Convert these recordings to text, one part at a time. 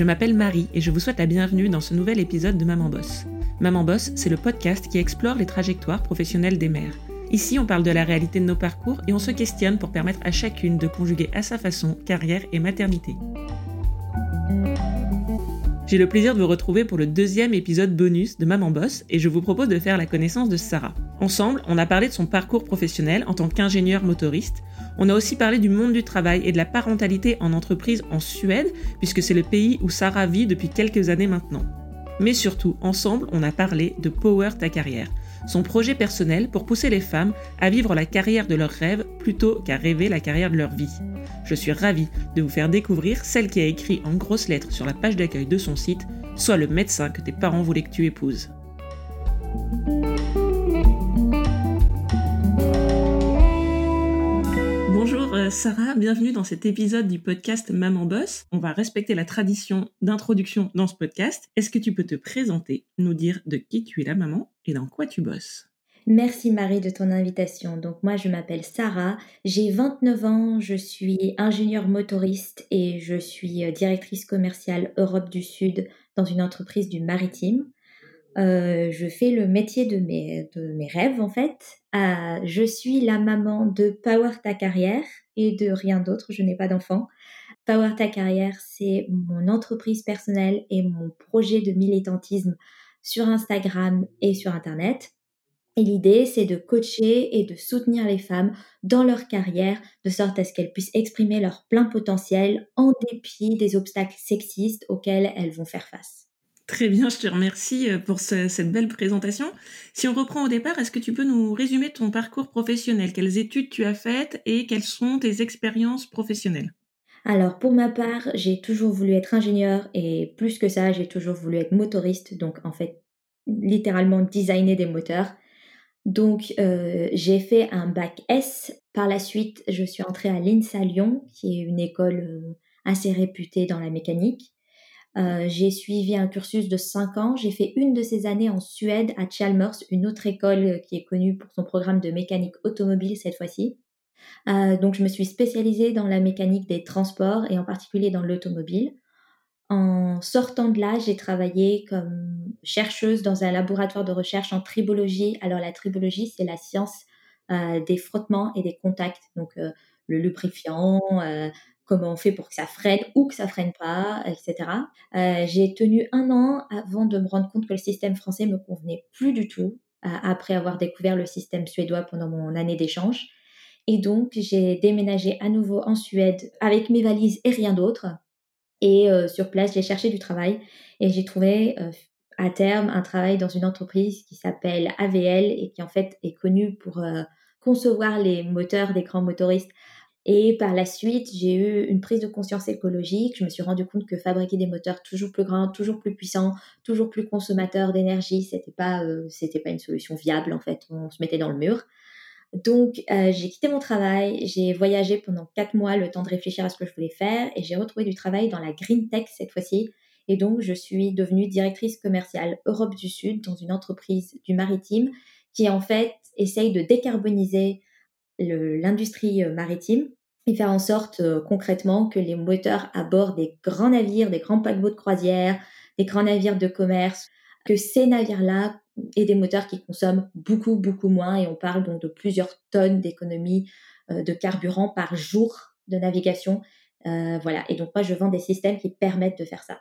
Je m'appelle Marie et je vous souhaite la bienvenue dans ce nouvel épisode de Maman Boss. Maman Boss, c'est le podcast qui explore les trajectoires professionnelles des mères. Ici, on parle de la réalité de nos parcours et on se questionne pour permettre à chacune de conjuguer à sa façon carrière et maternité. J'ai le plaisir de vous retrouver pour le deuxième épisode bonus de Maman Boss et je vous propose de faire la connaissance de Sarah. Ensemble, on a parlé de son parcours professionnel en tant qu'ingénieur motoriste. On a aussi parlé du monde du travail et de la parentalité en entreprise en Suède, puisque c'est le pays où Sarah vit depuis quelques années maintenant. Mais surtout, ensemble, on a parlé de Power ta carrière, son projet personnel pour pousser les femmes à vivre la carrière de leurs rêves plutôt qu'à rêver la carrière de leur vie. Je suis ravie de vous faire découvrir celle qui a écrit en grosses lettres sur la page d'accueil de son site Sois le médecin que tes parents voulaient que tu épouses. Sarah, bienvenue dans cet épisode du podcast Maman Boss. On va respecter la tradition d'introduction dans ce podcast. Est-ce que tu peux te présenter, nous dire de qui tu es la maman et dans quoi tu bosses? Merci Marie de ton invitation. Donc moi je m'appelle Sarah, j'ai 29 ans, je suis ingénieure motoriste et je suis euh, directrice commerciale Europe du Sud dans une entreprise du maritime. Euh, je fais le métier de mes, de mes rêves en fait. Euh, je suis la maman de Power Ta Carrière de rien d'autre, je n'ai pas d'enfant. Power Ta Carrière, c'est mon entreprise personnelle et mon projet de militantisme sur Instagram et sur Internet. Et l'idée, c'est de coacher et de soutenir les femmes dans leur carrière, de sorte à ce qu'elles puissent exprimer leur plein potentiel en dépit des obstacles sexistes auxquels elles vont faire face. Très bien, je te remercie euh, pour cette belle présentation. Si on reprend au départ, est-ce que tu peux nous résumer ton parcours professionnel? Quelles études tu as faites et quelles sont tes expériences professionnelles? Alors pour ma part, j'ai toujours voulu être ingénieur et plus que ça, j'ai toujours voulu être motoriste, donc en fait littéralement designer des moteurs. Donc euh, j'ai fait un bac S. Par la suite, je suis entrée à l'INSA Lyon, qui est une école euh, assez réputée dans la mécanique. Euh, j'ai suivi un cursus de 5 ans. J'ai fait une de ces années en Suède à Chalmers, une autre école qui est connue pour son programme de mécanique automobile cette fois-ci. Euh, donc je me suis spécialisée dans la mécanique des transports et en particulier dans l'automobile. En sortant de là, j'ai travaillé comme chercheuse dans un laboratoire de recherche en tribologie. Alors la tribologie, c'est la science euh, des frottements et des contacts. Donc le lubrifiant, comment on fait pour que ça freine ou que ça freine pas, etc. Euh, j'ai tenu un an avant de me rendre compte que le système français me convenait plus du tout, euh, après avoir découvert le système suédois pendant mon année d'échange. Et donc, j'ai déménagé à nouveau en Suède avec mes valises et rien d'autre. Et euh, sur place, j'ai cherché du travail et j'ai trouvé à terme un travail dans une entreprise qui s'appelle AVL et qui en fait est connue pour concevoir les moteurs des grands motoristes et par la suite, j'ai eu une prise de conscience écologique. Je me suis rendu compte que fabriquer des moteurs toujours plus grands, toujours plus puissants, toujours plus consommateurs d'énergie, c'était pas, euh, c'était pas une solution viable en fait. On se mettait dans le mur. Donc, euh, j'ai quitté mon travail, j'ai voyagé pendant quatre mois, le temps de réfléchir à ce que je voulais faire, et j'ai retrouvé du travail dans la green tech cette fois-ci. Et donc, je suis devenue directrice commerciale Europe du Sud dans une entreprise du maritime qui en fait essaye de décarboniser l'industrie euh, maritime et faire en sorte euh, concrètement que les moteurs à bord des grands navires, des grands paquebots de croisière, des grands navires de commerce, que ces navires-là aient des moteurs qui consomment beaucoup, beaucoup moins. Et on parle donc de plusieurs tonnes d'économie euh, de carburant par jour de navigation. voilà. Et donc moi, je vends des systèmes qui permettent de faire ça.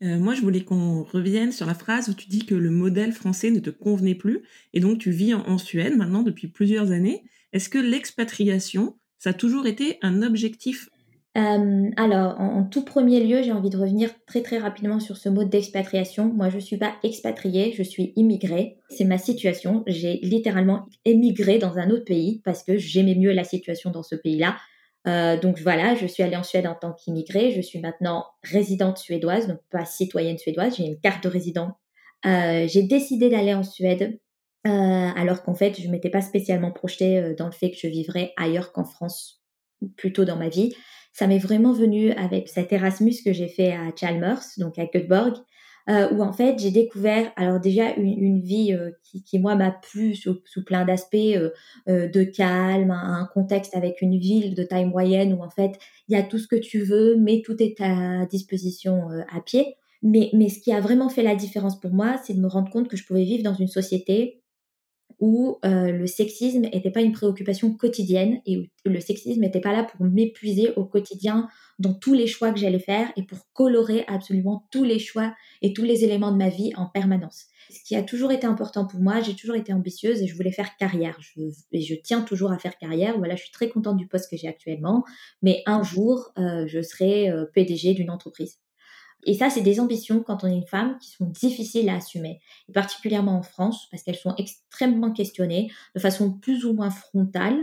Moi, je voulais qu'on revienne sur la phrase où tu dis que le modèle français ne te convenait plus, et donc tu vis en Suède maintenant depuis plusieurs années. Est-ce que l'expatriation, ça a toujours été un objectif? Euh, alors, en, tout premier lieu, j'ai envie de revenir très très rapidement sur ce mot d'expatriation. Moi, je ne suis pas expatriée, je suis immigrée. C'est ma situation. J'ai littéralement émigré dans un autre pays parce que j'aimais mieux la situation dans ce pays-là. Euh, donc voilà, je suis allée en Suède en tant qu'immigrée. Je suis maintenant résidente suédoise, donc pas citoyenne suédoise. J'ai une carte de résident. Euh, j'ai décidé d'aller en Suède euh, alors qu'en fait, je m'étais pas spécialement projetée euh, dans le fait que je vivrais ailleurs qu'en France, plutôt dans ma vie. Ça m'est vraiment venu avec cet Erasmus que j'ai fait à Chalmers, donc à Göteborg. Euh, où en fait j'ai découvert alors déjà une, vie euh, qui, moi m'a plu sous, plein d'aspects euh, de calme, un, contexte avec une ville de taille moyenne où en fait il y a tout ce que tu veux, mais tout est à disposition à pied. Mais, mais ce qui a vraiment fait la différence pour moi, c'est de me rendre compte que je pouvais vivre dans une société où le sexisme n'était pas une préoccupation quotidienne et où le sexisme n'était pas là pour m'épuiser au quotidien dans tous les choix que j'allais faire et pour colorer absolument tous les choix et tous les éléments de ma vie en permanence. Ce qui a toujours été important pour moi, j'ai toujours été ambitieuse et je voulais faire carrière. Je, et je tiens toujours à faire carrière. Voilà, je suis très contente du poste que j'ai actuellement, mais un jour, euh, je serai euh, PDG d'une entreprise. Et ça, c'est des ambitions quand on est une femme qui sont difficiles à assumer, et particulièrement en France, parce qu'elles sont extrêmement questionnées de façon plus ou moins frontale.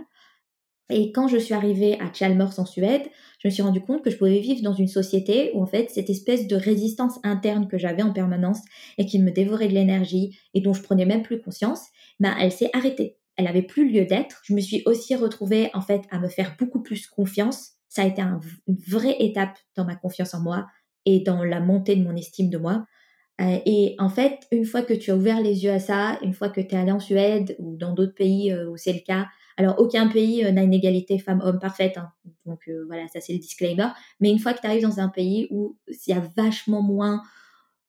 Et quand je suis arrivée à Chalmers en Suède, je me suis rendu compte que je pouvais vivre dans une société où en fait cette espèce de résistance interne que j'avais en permanence et qui me dévorait de l'énergie et dont je prenais même plus conscience, ben elle s'est arrêtée. Elle avait plus lieu d'être. Je me suis aussi retrouvée en fait à me faire beaucoup plus confiance. Ça a été une vraie étape dans ma confiance en moi et dans la montée de mon estime de moi. Euh, et en fait, une fois que tu as ouvert les yeux à ça, une fois que tu es allé en Suède ou dans d'autres pays euh, où c'est le cas, alors aucun pays euh, n'a une égalité femme-homme parfaite, hein. donc voilà, ça c'est le disclaimer, mais une fois que tu arrives dans un pays où il y a vachement moins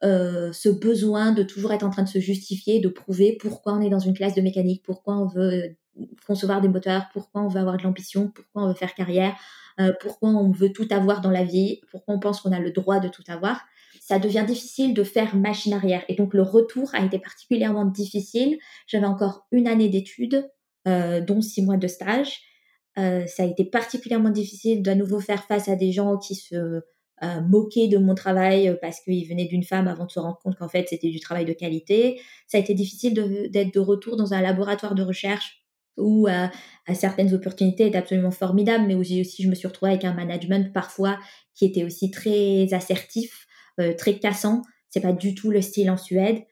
ce besoin de toujours être en train de se justifier, de prouver pourquoi on est dans une classe de mécanique, pourquoi on veut concevoir des moteurs, pourquoi on veut avoir de l'ambition, pourquoi on veut faire carrière, euh, pourquoi on veut tout avoir dans la vie, pourquoi on pense qu'on a le droit de tout avoir, ça devient difficile de faire machine arrière. Et donc le retour a été particulièrement difficile. J'avais encore une année d'études, euh, dont six mois de stage. Euh, ça a été particulièrement difficile de nouveau faire face à des gens qui se moquaient de mon travail parce qu'ils venaient d'une femme avant de se rendre compte qu'en fait c'était du travail de qualité. Ça a été difficile d'être de retour dans un laboratoire de recherche où à, certaines opportunités étaient absolument formidables, mais aussi je me suis retrouvée avec un management parfois qui était aussi très assertif, euh, très cassant. C'est pas du tout le style en Suède.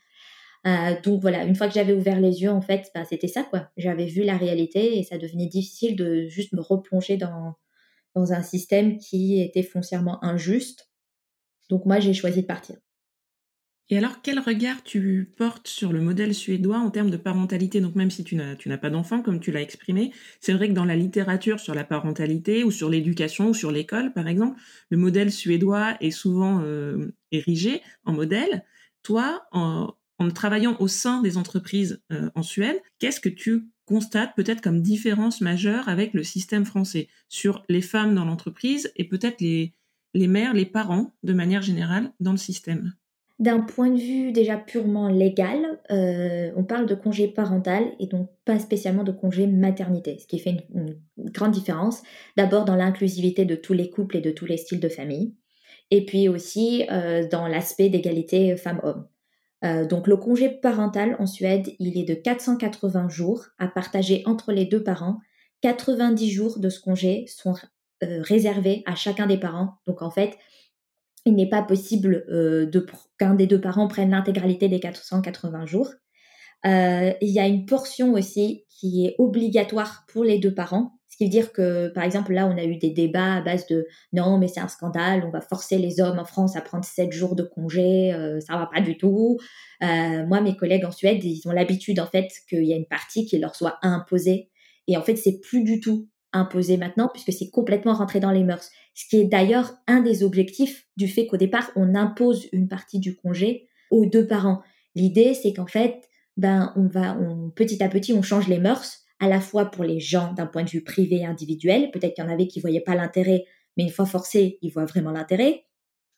Euh, donc voilà, une fois que j'avais ouvert les yeux, en fait, bah, c'était ça quoi. J'avais vu la réalité et ça devenait difficile de juste me replonger dans dans un système qui était foncièrement injuste. Donc moi, j'ai choisi de partir. Et alors, quel regard tu portes sur le modèle suédois en termes de parentalité? Donc, même si tu n'as, pas d'enfant, comme tu l'as exprimé, c'est vrai que dans la littérature sur la parentalité ou sur l'éducation ou sur l'école, par exemple, le modèle suédois est souvent euh, érigé en modèle. Toi, en, travaillant au sein des entreprises euh, en Suède, qu'est-ce que tu constates peut-être comme différence majeure avec le système français sur les femmes dans l'entreprise et peut-être les, les mères, les parents de manière générale dans le système d'un point de vue déjà purement légal, euh, on parle de congé parental et donc pas spécialement de congé maternité, ce qui fait une, grande différence. D'abord dans l'inclusivité de tous les couples et de tous les styles de famille, et puis aussi euh, dans l'aspect d'égalité femmes-hommes. Euh, donc le congé parental en Suède, il est de 480 jours à partager entre les deux parents. 90 jours de ce congé sont réservés à chacun des parents. Donc en fait, il n'est pas possible euh, qu'un des deux parents prenne l'intégralité des 480 jours. Euh, il y a une portion aussi qui est obligatoire pour les deux parents, ce qui veut dire que, par exemple, là, on a eu des débats à base de non, mais c'est un scandale, on va forcer les hommes en France à prendre 7 jours de congé, euh, ça va pas du tout. moi, mes collègues en Suède, ils ont l'habitude, en fait, qu'il y a une partie qui leur soit imposée. Et en fait, c'est plus du tout imposé maintenant puisque c'est complètement rentré dans les mœurs. Ce qui est d'ailleurs un des objectifs du fait qu'au départ, on impose une partie du congé aux deux parents. L'idée, c'est qu'en fait, ben, on va, petit à petit, on change les mœurs, à la fois pour les gens d'un point de vue privé et individuel. Peut-être qu'il y en avait qui voyaient pas l'intérêt, mais une fois forcés, ils voient vraiment l'intérêt.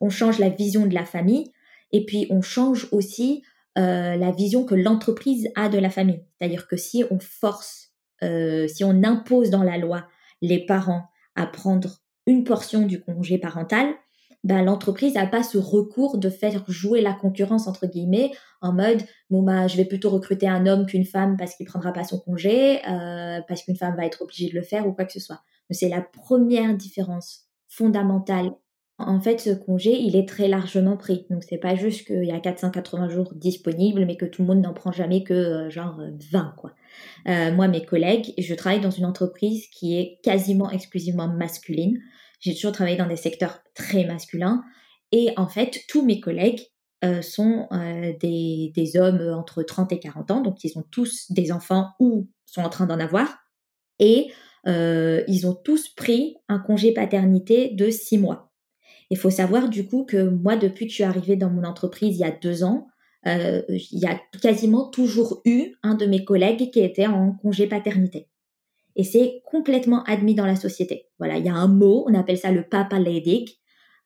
On change la vision de la famille et puis on change aussi euh, la vision que l'entreprise a de la famille. C'est-à-dire que si on force euh, si on impose dans la loi les parents à prendre une portion du congé parental, ben, l'entreprise n'a pas ce recours de faire jouer la concurrence entre guillemets en mode bon bah je vais plutôt recruter un homme qu'une femme parce qu'il prendra pas son congé euh, parce qu'une femme va être obligée de le faire ou quoi que ce soit. C'est la première différence fondamentale en fait, ce congé, il est très largement pris. Donc, c'est pas juste qu'il y a 480 jours disponibles, mais que tout le monde n'en prend jamais que euh, genre 20, quoi. Euh, moi, mes collègues, je travaille dans une entreprise qui est quasiment exclusivement masculine. J'ai toujours travaillé dans des secteurs très masculins. Et en fait, tous mes collègues sont des, des, hommes entre 30 et 40 ans, donc ils ont tous des enfants ou sont en train d'en avoir, et ils ont tous pris un congé paternité de six mois. Il faut savoir du coup que moi, depuis que je suis arrivée dans mon entreprise il y a deux ans, euh, il y a quasiment toujours eu un de mes collègues qui était en congé paternité. Et c'est complètement admis dans la société. Voilà, il y a un mot, on appelle ça le papa ledig,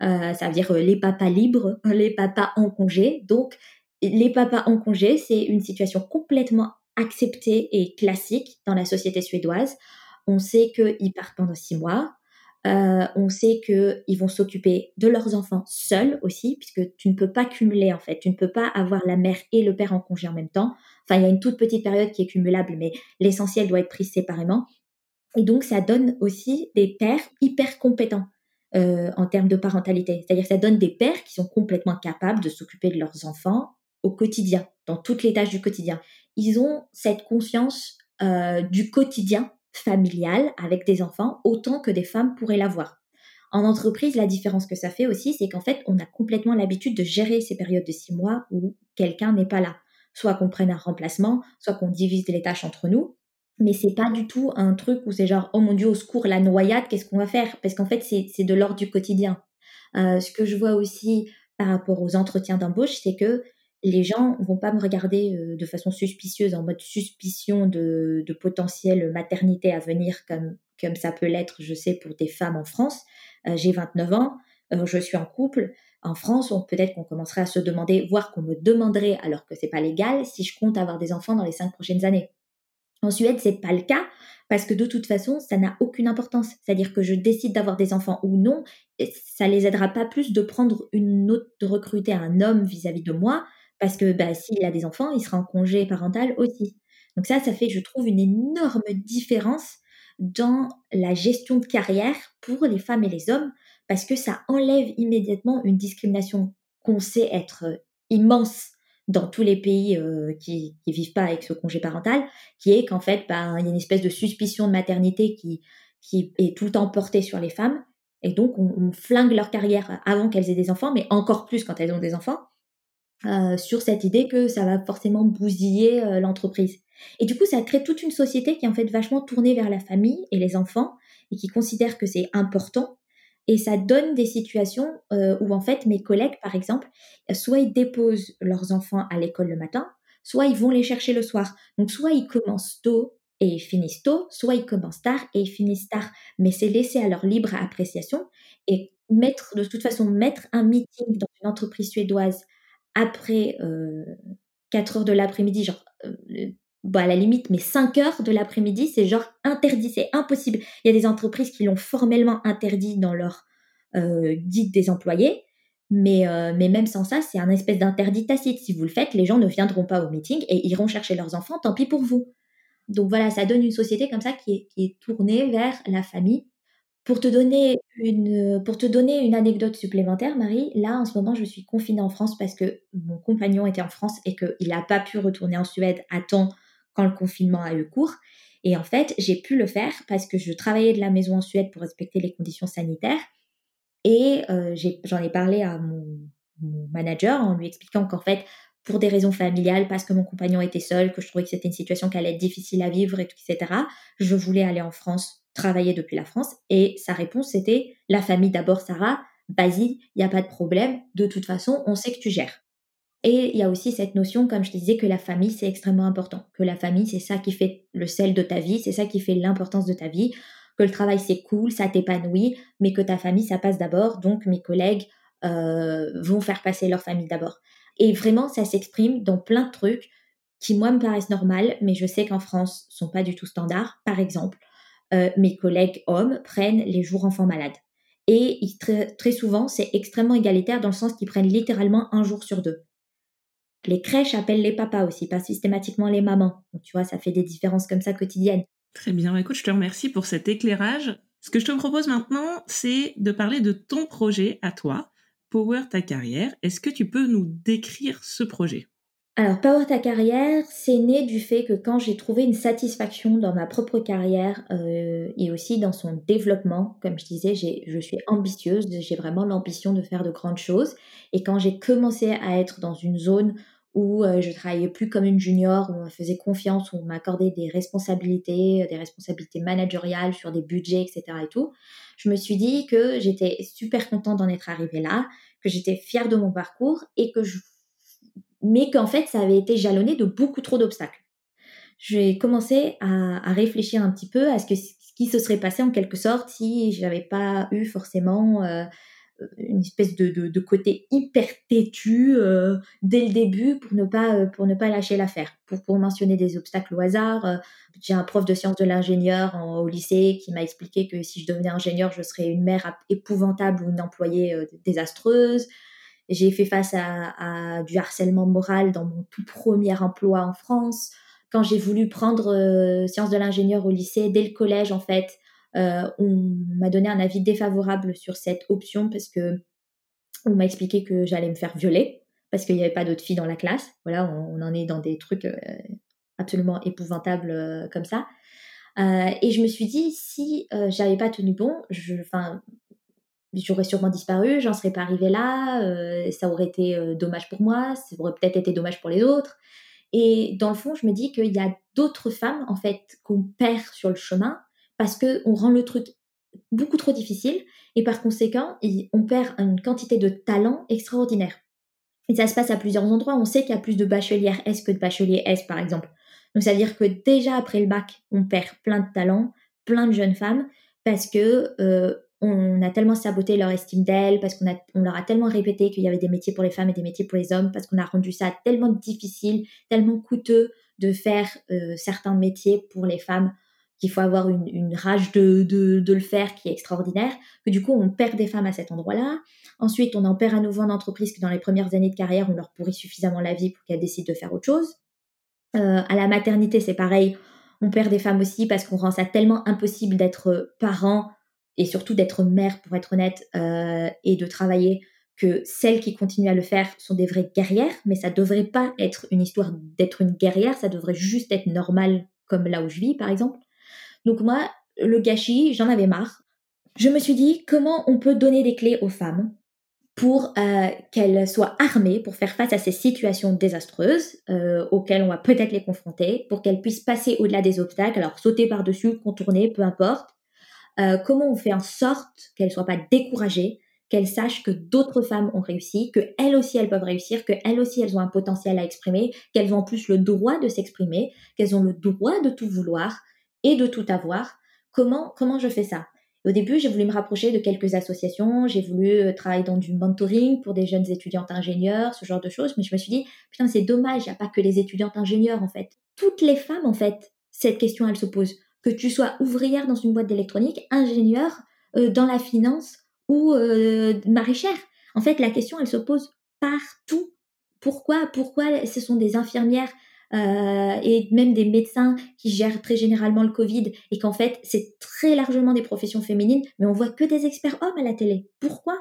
euh, ça veut dire euh, les papas libres, les papas en congé. Donc, les papas en congé, c'est une situation complètement acceptée et classique dans la société suédoise. On sait qu'ils partent pendant six mois. Euh, on sait qu'ils vont s'occuper de leurs enfants seuls aussi, puisque tu ne peux pas cumuler en fait. Tu ne peux pas avoir la mère et le père en congé en même temps. Enfin, il y a une toute petite période qui est cumulable, mais l'essentiel doit être pris séparément. Et donc, ça donne aussi des pères hyper compétents euh, en termes de parentalité. C'est-à-dire ça donne des pères qui sont complètement capables de s'occuper de leurs enfants au quotidien, dans toutes les tâches du quotidien. Ils ont cette conscience euh, du quotidien familiale avec des enfants autant que des femmes pourraient l'avoir. En entreprise, la différence que ça fait aussi, c'est qu'en fait, on a complètement l'habitude de gérer ces périodes de six mois où quelqu'un n'est pas là. Soit qu'on prenne un remplacement, soit qu'on divise les tâches entre nous. Mais c'est pas du tout un truc où c'est genre, oh mon dieu, au secours, la noyade, qu'est-ce qu'on va faire? Parce qu'en fait, c'est de l'ordre du quotidien. Euh, ce que je vois aussi par rapport aux entretiens d'embauche, c'est que les gens vont pas me regarder euh, de façon suspicieuse, en mode suspicion de, de potentielle maternité à venir, comme, comme ça peut l'être, je sais, pour des femmes en France. Euh, j'ai 29 ans, je suis en couple. En France, peut-être qu'on commencerait à se demander, voire qu'on me demanderait, alors que c'est pas légal, si je compte avoir des enfants dans les cinq prochaines années. En Suède, c'est pas le cas parce que de toute façon, ça n'a aucune importance. C'est-à-dire que je décide d'avoir des enfants ou non, ça les aidera pas plus de prendre une autre, de recruter un homme vis-à-vis de moi parce que bah, s'il a des enfants, il sera en congé parental aussi. Donc ça, ça fait, je trouve, une énorme différence dans la gestion de carrière pour les femmes et les hommes, parce que ça enlève immédiatement une discrimination qu'on sait être euh, immense dans tous les pays euh, qui ne vivent pas avec ce congé parental, qui est qu'en fait, bah, il y a une espèce de suspicion de maternité qui, qui est tout le temps portée sur les femmes. Et donc, on, on flingue leur carrière avant qu'elles aient des enfants, mais encore plus quand elles ont des enfants. Euh, sur cette idée que ça va forcément bousiller euh, l'entreprise. Et du coup, ça crée toute une société qui est en fait vachement tournée vers la famille et les enfants et qui considère que c'est important. Et ça donne des situations euh, où en fait mes collègues, par exemple, soit ils déposent leurs enfants à l'école le matin, soit ils vont les chercher le soir. Donc soit ils commencent tôt et ils finissent tôt, soit ils commencent tard et ils finissent tard. Mais c'est laissé à leur libre appréciation et mettre, de toute façon, mettre un meeting dans une entreprise suédoise après 4 heures de l'après-midi, genre, bah, à la limite, mais 5 heures de l'après-midi, c'est genre interdit, c'est impossible. Il y a des entreprises qui l'ont formellement interdit dans leur guide des employés, mais, mais même sans ça, c'est un espèce d'interdit tacite. Si vous le faites, les gens ne viendront pas au meeting et iront chercher leurs enfants, tant pis pour vous. Donc voilà, ça donne une société comme ça qui est, qui est tournée vers la famille pour te donner une, pour te donner une anecdote supplémentaire, Marie, là, en ce moment, je suis confinée en France parce que mon compagnon était en France et qu'il n'a pas pu retourner en Suède à temps quand le confinement a eu cours. Et en fait, j'ai pu le faire parce que je travaillais de la maison en Suède pour respecter les conditions sanitaires. Et euh, j'en ai, parlé à mon, manager en lui expliquant qu'en fait, pour des raisons familiales, parce que mon compagnon était seul, que je trouvais que c'était une situation qui allait être difficile à vivre, etc., je voulais aller en France travailler depuis la France et sa réponse c'était la famille d'abord Sarah, vas-y, il n'y a pas de problème, de toute façon on sait que tu gères. Et il y a aussi cette notion, comme je disais, que la famille c'est extrêmement important, que la famille c'est ça qui fait le sel de ta vie, c'est ça qui fait l'importance de ta vie, que le travail c'est cool, ça t'épanouit, mais que ta famille ça passe d'abord, donc mes collègues euh, vont faire passer leur famille d'abord. Et vraiment ça s'exprime dans plein de trucs qui moi me paraissent normales, mais je sais qu'en France sont pas du tout standards. Par exemple, euh, mes collègues hommes prennent les jours enfants malades. Et très, souvent, c'est extrêmement égalitaire dans le sens qu'ils prennent littéralement un jour sur deux. Les crèches appellent les papas aussi, pas systématiquement les mamans. Donc, tu vois, ça fait des différences comme ça quotidiennes. Très bien. Écoute, je te remercie pour cet éclairage. Ce que je te propose maintenant, c'est de parler de ton projet à toi, Power ta carrière. Est-ce que tu peux nous décrire ce projet? Alors, Power ta carrière, c'est né du fait que quand j'ai trouvé une satisfaction dans ma propre carrière euh, et aussi dans son développement, comme je disais, je suis ambitieuse, j'ai vraiment l'ambition de faire de grandes choses. Et quand j'ai commencé à être dans une zone où euh, je travaillais plus comme une junior, où on me faisait confiance, où on m'accordait des responsabilités, des responsabilités managériales sur des budgets, etc. et tout, je me suis dit que j'étais super contente d'en être arrivée là, que j'étais fière de mon parcours et que je mais qu'en fait, ça avait été jalonné de beaucoup trop d'obstacles. J'ai commencé à, réfléchir un petit peu à ce, qui se serait passé en quelque sorte si j'avais pas eu forcément euh, une espèce de, de, côté hyper têtu euh, dès le début pour ne pas euh, pour ne pas lâcher l'affaire. Pour, pour mentionner des obstacles au hasard, j'ai un prof de sciences de l'ingénieur au lycée qui m'a expliqué que si je devenais ingénieur, je serais une mère épouvantable ou une employée désastreuse. J'ai fait face à, du harcèlement moral dans mon tout premier emploi en France. Quand j'ai voulu prendre euh, sciences de l'ingénieur au lycée, dès le collège en fait, euh, on m'a donné un avis défavorable sur cette option parce que on m'a expliqué que j'allais me faire violer parce qu'il n'y avait pas d'autres filles dans la classe. Voilà, on, en est dans des trucs euh, absolument épouvantables comme ça. et je me suis dit, si j'avais pas tenu bon, je, j'aurais sûrement disparu, j'en serais pas arrivée là, euh, ça aurait été euh, dommage pour moi, ça aurait peut-être été dommage pour les autres. Et dans le fond, je me dis qu'il y a d'autres femmes, en fait, qu'on perd sur le chemin parce qu'on rend le truc beaucoup trop difficile et par conséquent, on perd une quantité de talent extraordinaire. Et ça se passe à plusieurs endroits. On sait qu'il y a plus de bachelières S que de bacheliers S, par exemple. Donc, ça veut dire que déjà après le bac, on perd plein de talents, plein de jeunes femmes parce que euh, on a tellement saboté leur estime d'elles, parce qu'on on leur a tellement répété qu'il y avait des métiers pour les femmes et des métiers pour les hommes, parce qu'on a rendu ça tellement difficile, tellement coûteux de faire euh, certains métiers pour les femmes qu'il faut avoir une, rage de, de, le faire qui est extraordinaire, que du coup on perd des femmes à cet endroit-là. Ensuite, on en perd à nouveau en entreprise que dans les premières années de carrière, on leur pourrit suffisamment la vie pour qu'elles décident de faire autre chose. Euh, à la maternité, c'est pareil, on perd des femmes aussi parce qu'on rend ça tellement impossible d'être parent et surtout d'être mère, pour être honnête, euh, et de travailler, que celles qui continuent à le faire sont des vraies guerrières, mais ça devrait pas être une histoire d'être une guerrière, ça devrait juste être normal comme là où je vis, par exemple. Donc moi, le gâchis, j'en avais marre. Je me suis dit, comment on peut donner des clés aux femmes pour euh, qu'elles soient armées pour faire face à ces situations désastreuses euh, auxquelles on va peut-être les confronter, pour qu'elles puissent passer au-delà des obstacles, alors sauter par-dessus, contourner, peu importe, euh, comment on fait en sorte qu'elles ne soient pas découragées, qu'elles sachent que d'autres femmes ont réussi, que elles aussi elles peuvent réussir, que elles aussi elles ont un potentiel à exprimer, qu'elles ont en plus le droit de s'exprimer, qu'elles ont le droit de tout vouloir et de tout avoir. Comment comment je fais ça? Au début, j'ai voulu me rapprocher de quelques associations, j'ai voulu euh, travailler dans du mentoring pour des jeunes étudiantes ingénieurs, ce genre de choses, mais je me suis dit putain c'est dommage, il n'y a pas que les étudiantes ingénieurs en fait. Toutes les femmes en fait, cette question elle se pose que tu sois ouvrière dans une boîte d'électronique, ingénieur euh, dans la finance ou euh, maraîchère. En fait, la question, elle se pose partout. Pourquoi Pourquoi ce sont des infirmières euh, et même des médecins qui gèrent très généralement le Covid et qu'en fait, c'est très largement des professions féminines, mais on voit que des experts hommes à la télé. Pourquoi?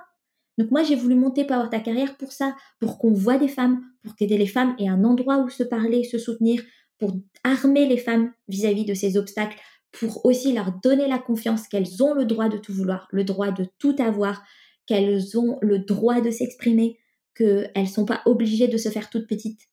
Donc moi, j'ai voulu monter Power Ta Carrière pour ça, pour qu'on voit des femmes, pour qu'aider les femmes aient un endroit où se parler, se soutenir, pour armer les femmes vis-à-vis de ces obstacles, pour aussi leur donner la confiance qu'elles ont le droit de tout vouloir, le droit de tout avoir, qu'elles ont le droit de s'exprimer, qu'elles ne sont pas obligées de se faire toutes petites.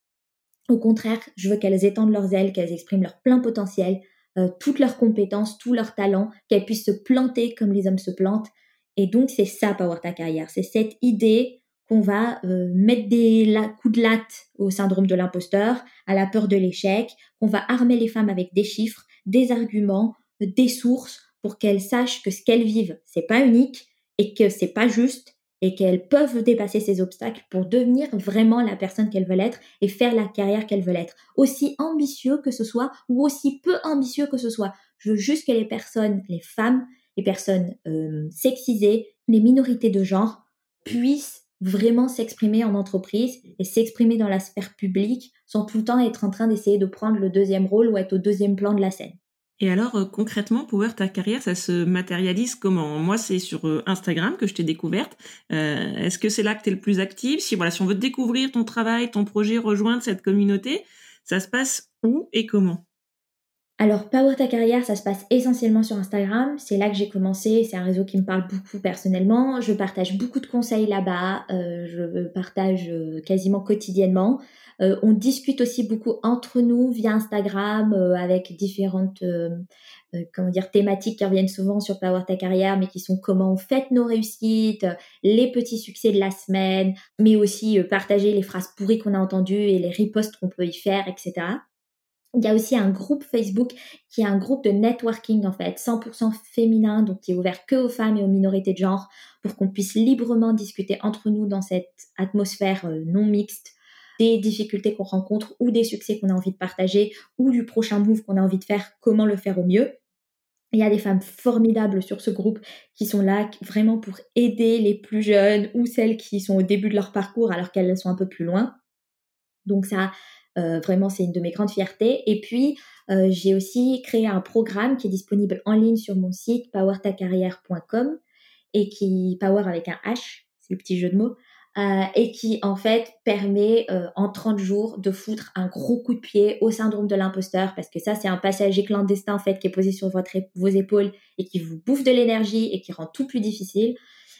Au contraire, je veux qu'elles étendent leurs ailes, qu'elles expriment leur plein potentiel, euh, toutes leurs compétences, tous leurs talents, qu'elles puissent se planter comme les hommes se plantent. Et donc, c'est ça, Power Ta Carrière. C'est cette idée qu'on va euh, mettre des coups de latte au syndrome de l'imposteur, à la peur de l'échec, qu'on va armer les femmes avec des chiffres, des arguments, des sources pour qu'elles sachent que ce qu'elles vivent, c'est pas unique et que c'est pas juste et qu'elles peuvent dépasser ces obstacles pour devenir vraiment la personne qu'elles veulent être et faire la carrière qu'elles veulent être. Aussi ambitieux que ce soit ou aussi peu ambitieux que ce soit. Je veux juste que les personnes, les femmes, les personnes euh, sexisées, les minorités de genre puissent vraiment s'exprimer en entreprise et s'exprimer dans la sphère publique sans tout le temps être en train d'essayer de prendre le deuxième rôle ou être au deuxième plan de la scène. Et alors euh, concrètement, Power ta carrière, ça se matérialise comment? Moi, c'est sur euh, Instagram que je t'ai découverte. Euh, Est-ce que c'est là que tu es le plus active? Si si on veut découvrir ton travail, ton projet, rejoindre cette communauté, ça se passe où et comment? Alors, Power ta carrière, ça se passe essentiellement sur Instagram. C'est là que j'ai commencé. C'est un réseau qui me parle beaucoup personnellement. Je partage beaucoup de conseils là-bas. Euh, je partage euh, quasiment quotidiennement. Euh, on discute aussi beaucoup entre nous via Instagram avec différentes comment dire thématiques qui reviennent souvent sur Power ta carrière, mais qui sont comment on fête nos réussites, les petits succès de la semaine, mais aussi partager les phrases pourries qu'on a entendues et les ripostes qu'on peut y faire, etc. Il y a aussi un groupe Facebook qui est un groupe de networking en fait, 100% féminin, donc qui est ouvert que aux femmes et aux minorités de genre, pour qu'on puisse librement discuter entre nous dans cette atmosphère euh, non mixte des difficultés qu'on rencontre ou des succès qu'on a envie de partager ou du prochain move qu'on a envie de faire, comment le faire au mieux. Il y a des femmes formidables sur ce groupe qui sont là vraiment pour aider les plus jeunes ou celles qui sont au début de leur parcours alors qu'elles sont un peu plus loin. Donc ça, euh, vraiment, c'est une de mes grandes fiertés. Et puis, euh, j'ai aussi créé un programme qui est disponible en ligne sur mon site powertacarrière.com et qui, power avec un H, c'est le petit jeu de mots, euh, et qui en fait permet en 30 jours de foutre un gros coup de pied au syndrome de l'imposteur parce que ça c'est un passager clandestin en fait qui est posé sur votre, vos épaules et qui vous bouffe de l'énergie et qui rend tout plus difficile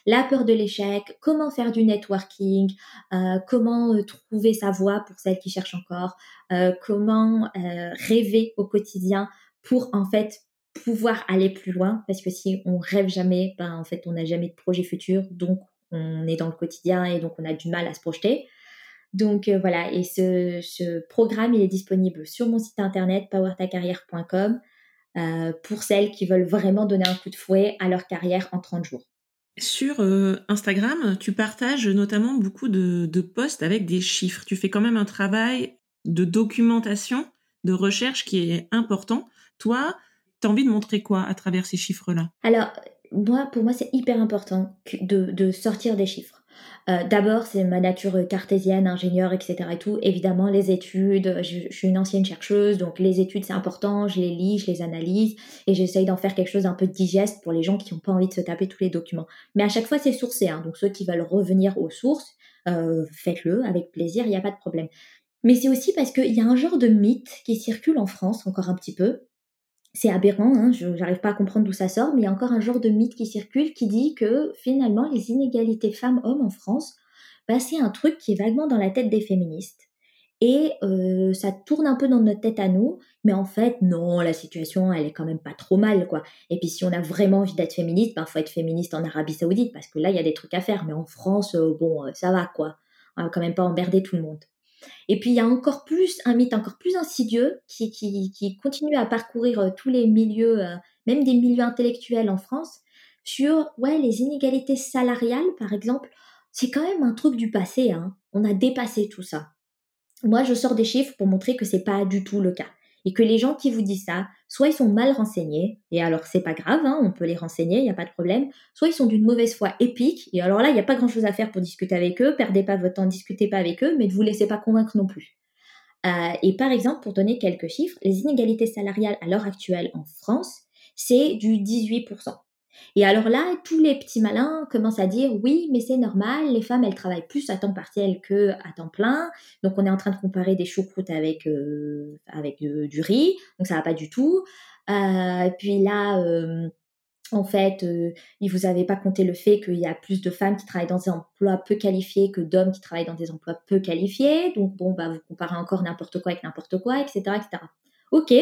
la peur de l'échec, comment faire du networking, euh, comment euh, trouver sa voie pour celles qui cherchent encore, euh, comment rêver au quotidien pour en fait pouvoir aller plus loin parce que si on rêve jamais, ben en fait on n'a jamais de projet futur, donc on est dans le quotidien et donc on a du mal à se projeter. Donc voilà, et ce, programme il est disponible sur mon site internet powertacarrière.com pour celles qui veulent vraiment donner un coup de fouet à leur carrière en 30 jours. Sur euh, Instagram, tu partages notamment beaucoup de, posts avec des chiffres. Tu fais quand même un travail de documentation, de recherche qui est important. Toi, tu envie de montrer quoi à travers ces chiffres-là? Alors, moi, pour moi, c'est hyper important de sortir des chiffres. Euh, d'abord, c'est ma nature cartésienne, ingénieur, etc. et tout. Évidemment, les études, je, suis une ancienne chercheuse, donc les études, c'est important, je les lis, je les analyse, et j'essaye d'en faire quelque chose d'un peu digeste pour les gens qui n'ont pas envie de se taper tous les documents. Mais à chaque fois, c'est sourcé, hein. donc ceux qui veulent revenir aux sources, euh, faites-le avec plaisir, il n'y a pas de problème. Mais c'est aussi parce qu'il y a un genre de mythe qui circule en France, encore un petit peu, c'est aberrant, hein, je n'arrive pas à comprendre d'où ça sort, mais il y a encore un genre de mythe qui circule qui dit que finalement les inégalités femmes-hommes en France, bah, c'est un truc qui est vaguement dans la tête des féministes. Et euh, ça tourne un peu dans notre tête à nous, mais en fait, non, la situation, elle est quand même pas trop mal, quoi. Et puis si on a vraiment envie d'être féministe, il bah, faut être féministe en Arabie Saoudite, parce que là, il y a des trucs à faire, mais en France, euh, bon, euh, ça va, quoi. On va quand même pas emmerder tout le monde. Et puis il y a encore plus un mythe encore plus insidieux qui, continue à parcourir euh, tous les milieux, euh, même des milieux intellectuels en France, sur ouais les inégalités salariales par exemple. C'est quand même un truc du passé. Hein. On a dépassé tout ça. Moi, je sors des chiffres pour montrer que c'est pas du tout le cas et que les gens qui vous disent ça, soit ils sont mal renseignés, et alors c'est pas grave, hein, on peut les renseigner, il n'y a pas de problème, soit ils sont d'une mauvaise foi épique, et alors là, il n'y a pas grand chose à faire pour discuter avec eux, perdez pas votre temps, discutez pas avec eux, mais ne vous laissez pas convaincre non plus. Euh, et par exemple, pour donner quelques chiffres, les inégalités salariales à l'heure actuelle en France, c'est du 18%. Et alors là, tous les petits malins commencent à dire oui, mais c'est normal, les femmes, elles travaillent plus à temps partiel que à temps plein. Donc on est en train de comparer des choucroutes avec euh, avec euh, du riz, donc ça va pas du tout. Euh, puis là, en fait, il vous avez pas compté le fait qu'il y a plus de femmes qui travaillent dans des emplois peu qualifiés que d'hommes qui travaillent dans des emplois peu qualifiés. Donc bon, bah vous comparez encore n'importe quoi avec n'importe quoi, etc., etc. Ok.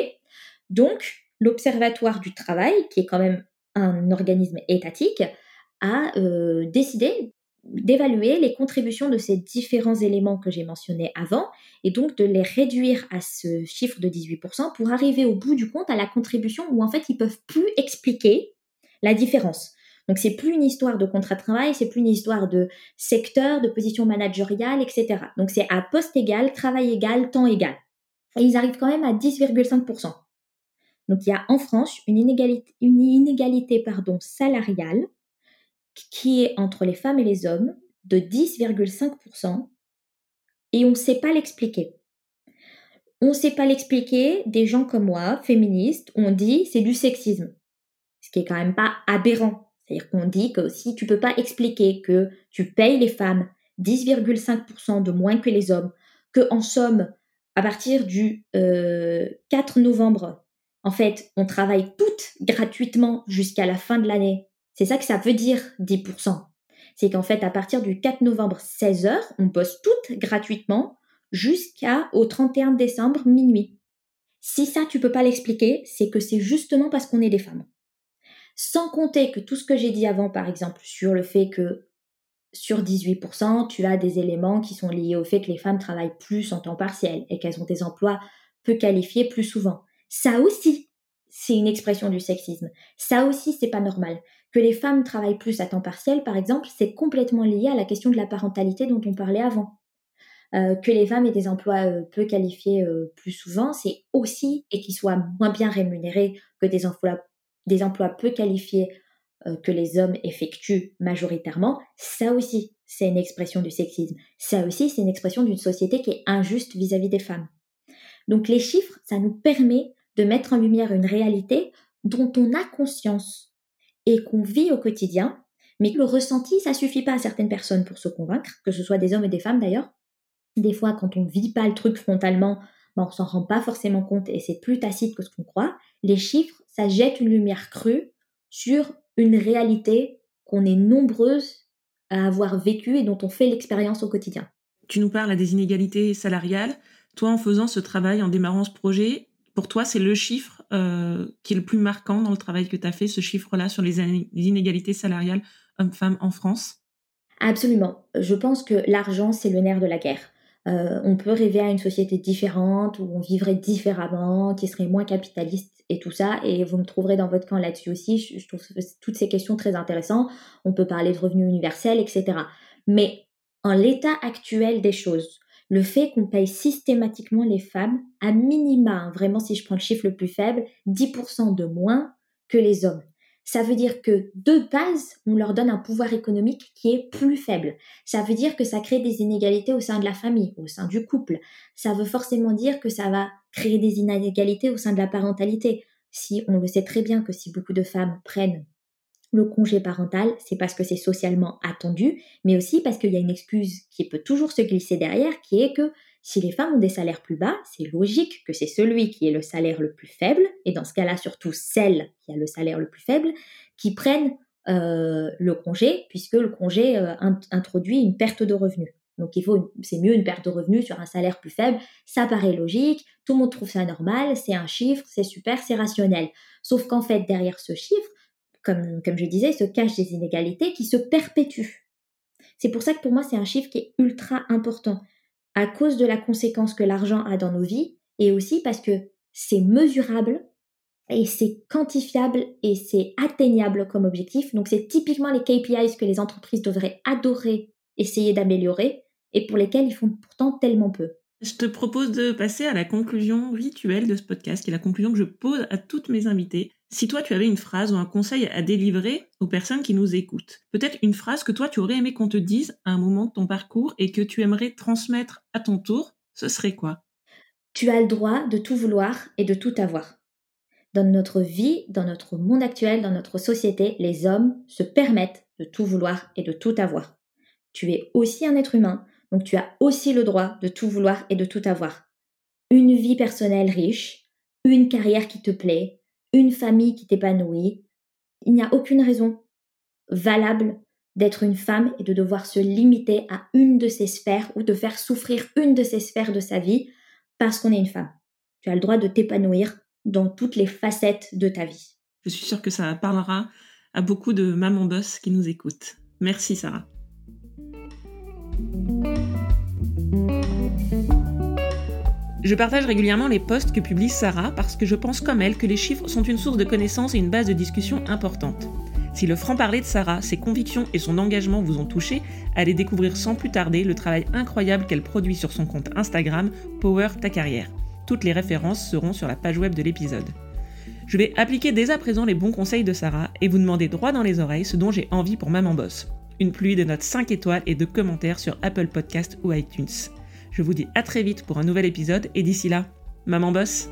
Donc l'Observatoire du travail, qui est quand même un organisme étatique a euh, décidé d'évaluer les contributions de ces différents éléments que j'ai mentionnés avant et donc de les réduire à ce chiffre de 18% pour arriver au bout du compte à la contribution où en fait ils peuvent plus expliquer la différence. Donc c'est plus une histoire de contrat de travail, c'est plus une histoire de secteur, de position managériale, etc. Donc c'est à poste égal, travail égal, temps égal. Et ils arrivent quand même à 10,5%. Donc il y a en France une inégalité, une inégalité pardon, salariale qui est entre les femmes et les hommes de 10,5% et on ne sait pas l'expliquer. on ne sait pas l'expliquer, des gens comme moi, féministes, on dit c'est du sexisme. Ce qui est quand même pas aberrant. C'est-à-dire qu'on dit que si tu peux pas expliquer que tu payes les femmes 10,5% de moins que les hommes, que en somme, à partir du 4 euh, novembre, en fait, on travaille toutes gratuitement jusqu'à la fin de l'année. C'est ça que ça veut dire 10%. C'est qu'en fait, à partir du 4 novembre, 16h, on bosse toutes gratuitement jusqu'au 31 décembre, minuit. Si ça, tu peux pas l'expliquer, c'est que c'est justement parce qu'on est des femmes. Sans compter que tout ce que j'ai dit avant, par exemple, sur le fait que sur 18%, tu as des éléments qui sont liés au fait que les femmes travaillent plus en temps partiel et qu'elles ont des emplois peu qualifiés plus souvent. Ça aussi, c'est une expression du sexisme. Ça aussi, c'est pas normal. Que les femmes travaillent plus à temps partiel, par exemple, c'est complètement lié à la question de la parentalité dont on parlait avant. Euh, que les femmes aient des emplois euh, peu qualifiés euh, plus souvent, c'est aussi, et qu'ils soient moins bien rémunérés que des emplois, des emplois peu qualifiés que les hommes effectuent majoritairement, ça aussi, c'est une expression du sexisme. Ça aussi, c'est une expression d'une société qui est injuste vis-à-vis des femmes. Donc les chiffres, ça nous permet de mettre en lumière une réalité dont on a conscience et qu'on vit au quotidien, mais le ressenti, ça suffit pas à certaines personnes pour se convaincre, que ce soit des hommes et des femmes d'ailleurs, des fois, quand on vit pas le truc frontalement, ben, on s'en rend pas forcément compte et c'est plus tacite que ce qu'on croit. Les chiffres, ça jette une lumière crue sur une réalité qu'on est nombreuses à avoir vécue et dont on fait l'expérience au quotidien. Tu nous parles des inégalités salariales. Toi, en faisant ce travail, en démarrant ce projet, pour toi, c'est le chiffre euh, qui est le plus marquant dans le travail que tu as fait, ce chiffre-là sur les inégalités salariales hommes-femmes en France? Absolument. Je pense que l'argent, c'est le nerf de la guerre. Euh, on peut rêver à une société différente où on vivrait différemment, qui serait moins capitaliste et tout ça. Et vous me trouverez dans votre camp là-dessus aussi. Je, trouve toutes ces questions très intéressantes. On peut parler de revenus universels, etc. Mais en l'état actuel des choses, le fait qu'on paye systématiquement les femmes, à minima, hein, vraiment si je prends le chiffre le plus faible, 10% de moins que les hommes ça veut dire que de base, on leur donne un pouvoir économique qui est plus faible. Ça veut dire que ça crée des inégalités au sein de la famille, au sein du couple. Ça veut forcément dire que ça va créer des inégalités au sein de la parentalité. Si on le sait très bien que si beaucoup de femmes prennent le congé parental, c'est parce que c'est socialement attendu, mais aussi parce qu'il y a une excuse qui peut toujours se glisser derrière, qui est que si les femmes ont des salaires plus bas, c'est logique que c'est celui qui est le salaire le plus faible, et dans ce cas-là surtout celle qui a le salaire le plus faible, qui prennent euh, le congé, puisque le congé euh, introduit une perte de revenus. Donc il faut, c'est mieux une perte de revenus sur un salaire plus faible. Ça paraît logique, tout le monde trouve ça normal, c'est un chiffre, c'est super, c'est rationnel. Sauf qu'en fait derrière ce chiffre, comme je disais, se cachent des inégalités qui se perpétuent. C'est pour ça que pour moi c'est un chiffre qui est ultra important à cause de la conséquence que l'argent a dans nos vies et aussi parce que c'est mesurable et c'est quantifiable et c'est atteignable comme objectif. Donc c'est typiquement les KPIs que les entreprises devraient adorer essayer d'améliorer et pour lesquels ils font pourtant tellement peu. Je te propose de passer à la conclusion rituelle de ce podcast, qui est la conclusion que je pose à toutes mes invités. Si toi tu avais une phrase ou un conseil à délivrer aux personnes qui nous écoutent, peut-être une phrase que toi tu aurais aimé qu'on te dise à un moment de ton parcours et que tu aimerais transmettre à ton tour, ce serait quoi? Tu as le droit de tout vouloir et de tout avoir. Dans notre vie, dans notre monde actuel, dans notre société, les hommes se permettent de tout vouloir et de tout avoir. Tu es aussi un être humain, donc tu as aussi le droit de tout vouloir et de tout avoir. Une vie personnelle riche, une carrière qui te plaît, une famille qui t'épanouit. Il n'y a aucune raison valable d'être une femme et de devoir se limiter à une de ces sphères ou de faire souffrir une de ces sphères de sa vie parce qu'on est une femme. Tu as le droit de t'épanouir dans toutes les facettes de ta vie. Je suis sûre que ça parlera à beaucoup de mamans boss qui nous écoutent. Merci Sarah. Je partage régulièrement les posts que publie Sarah parce que je pense comme elle que les chiffres sont une source de connaissances et une base de discussion importante. Si le franc-parler de Sarah, ses convictions et son engagement vous ont touché, allez découvrir sans plus tarder le travail incroyable qu'elle produit sur son compte Instagram Power Ta Carrière. Toutes les références seront sur la page web de l'épisode. Je vais appliquer dès à présent les bons conseils de Sarah et vous demander droit dans les oreilles ce dont j'ai envie pour Maman Boss. Une pluie de notes 5 étoiles et de commentaires sur Apple Podcast ou iTunes. Je vous dis à très vite pour un nouvel épisode et d'ici là, Maman Boss